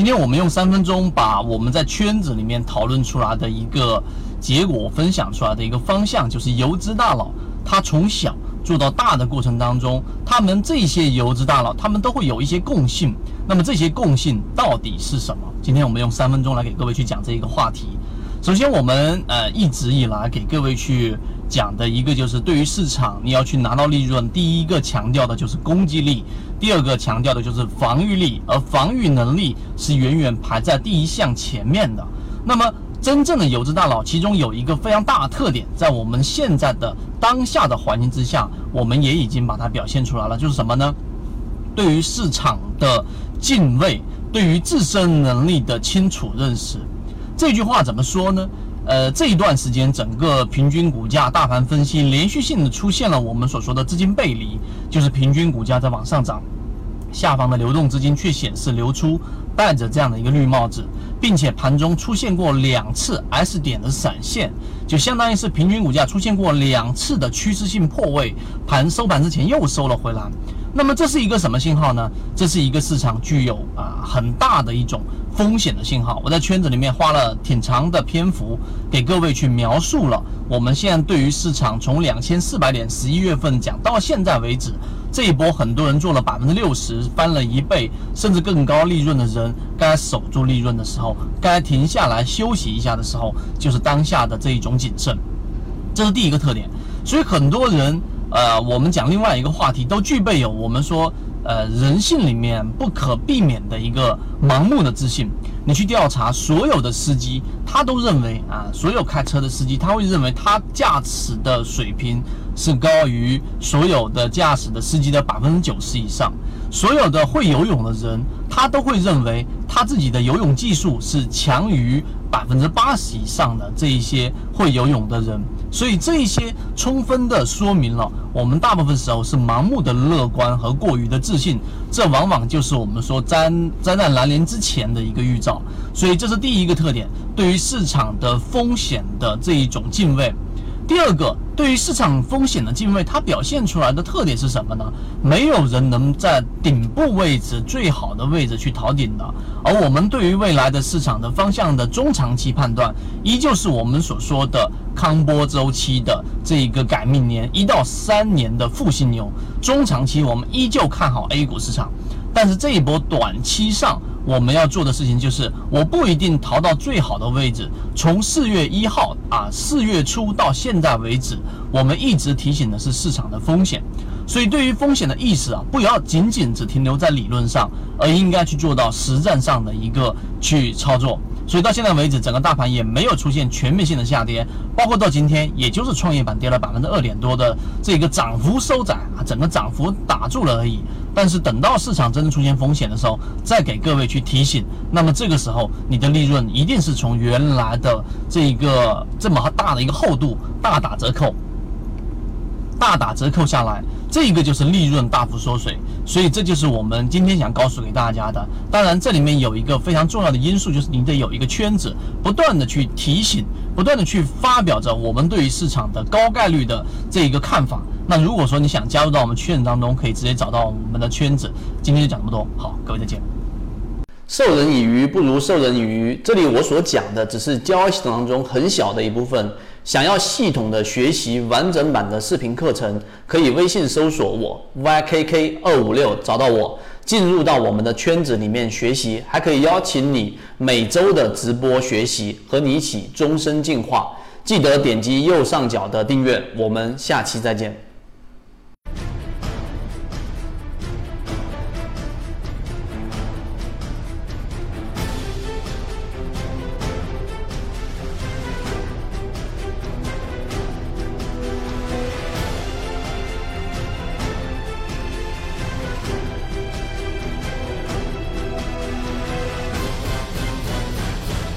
今天我们用三分钟把我们在圈子里面讨论出来的一个结果分享出来的一个方向，就是游资大佬他从小做到大的过程当中，他们这些游资大佬他们都会有一些共性。那么这些共性到底是什么？今天我们用三分钟来给各位去讲这一个话题。首先，我们呃一直以来给各位去讲的一个就是对于市场你要去拿到利润，第一个强调的就是攻击力，第二个强调的就是防御力，而防御能力是远远排在第一项前面的。那么，真正的游资大佬，其中有一个非常大的特点，在我们现在的当下的环境之下，我们也已经把它表现出来了，就是什么呢？对于市场的敬畏，对于自身能力的清楚认识。这句话怎么说呢？呃，这一段时间，整个平均股价大盘分析连续性的出现了我们所说的资金背离，就是平均股价在往上涨，下方的流动资金却显示流出，戴着这样的一个绿帽子，并且盘中出现过两次 S 点的闪现，就相当于是平均股价出现过两次的趋势性破位，盘收盘之前又收了回来。那么这是一个什么信号呢？这是一个市场具有啊很大的一种风险的信号。我在圈子里面花了挺长的篇幅给各位去描述了，我们现在对于市场从两千四百点十一月份讲到现在为止，这一波很多人做了百分之六十，翻了一倍，甚至更高利润的人，该守住利润的时候，该停下来休息一下的时候，就是当下的这一种谨慎。这是第一个特点。所以很多人。呃，我们讲另外一个话题，都具备有我们说，呃，人性里面不可避免的一个盲目的自信。你去调查所有的司机，他都认为啊，所有开车的司机，他会认为他驾驶的水平是高于所有的驾驶的司机的百分之九十以上。所有的会游泳的人，他都会认为他自己的游泳技术是强于百分之八十以上的这一些会游泳的人。所以这一些充分的说明了，我们大部分时候是盲目的乐观和过于的自信，这往往就是我们说灾灾难来临之前的一个预兆。所以这是第一个特点，对于市场的风险的这一种敬畏。第二个，对于市场风险的敬畏，它表现出来的特点是什么呢？没有人能在顶部位置最好的位置去逃顶的。而我们对于未来的市场的方向的中长期判断，依旧是我们所说的康波周期的这一个改命年，一到三年的复兴牛。中长期我们依旧看好 A 股市场，但是这一波短期上。我们要做的事情就是，我不一定逃到最好的位置。从四月一号啊，四月初到现在为止，我们一直提醒的是市场的风险。所以，对于风险的意识啊，不要仅仅只停留在理论上，而应该去做到实战上的一个去操作。所以到现在为止，整个大盘也没有出现全面性的下跌，包括到今天，也就是创业板跌了百分之二点多的这个涨幅收窄啊，整个涨幅打住了而已。但是等到市场真的出现风险的时候，再给各位去提醒，那么这个时候你的利润一定是从原来的这个这么大的一个厚度大打折扣。大打折扣下来，这个就是利润大幅缩水，所以这就是我们今天想告诉给大家的。当然，这里面有一个非常重要的因素，就是你得有一个圈子，不断的去提醒，不断的去发表着我们对于市场的高概率的这一个看法。那如果说你想加入到我们圈子当中，可以直接找到我们的圈子。今天就讲这么多，好，各位再见。授人以鱼不如授人以渔，这里我所讲的只是交易系统当中很小的一部分。想要系统的学习完整版的视频课程，可以微信搜索我 ykk 二五六找到我，进入到我们的圈子里面学习，还可以邀请你每周的直播学习，和你一起终身进化。记得点击右上角的订阅，我们下期再见。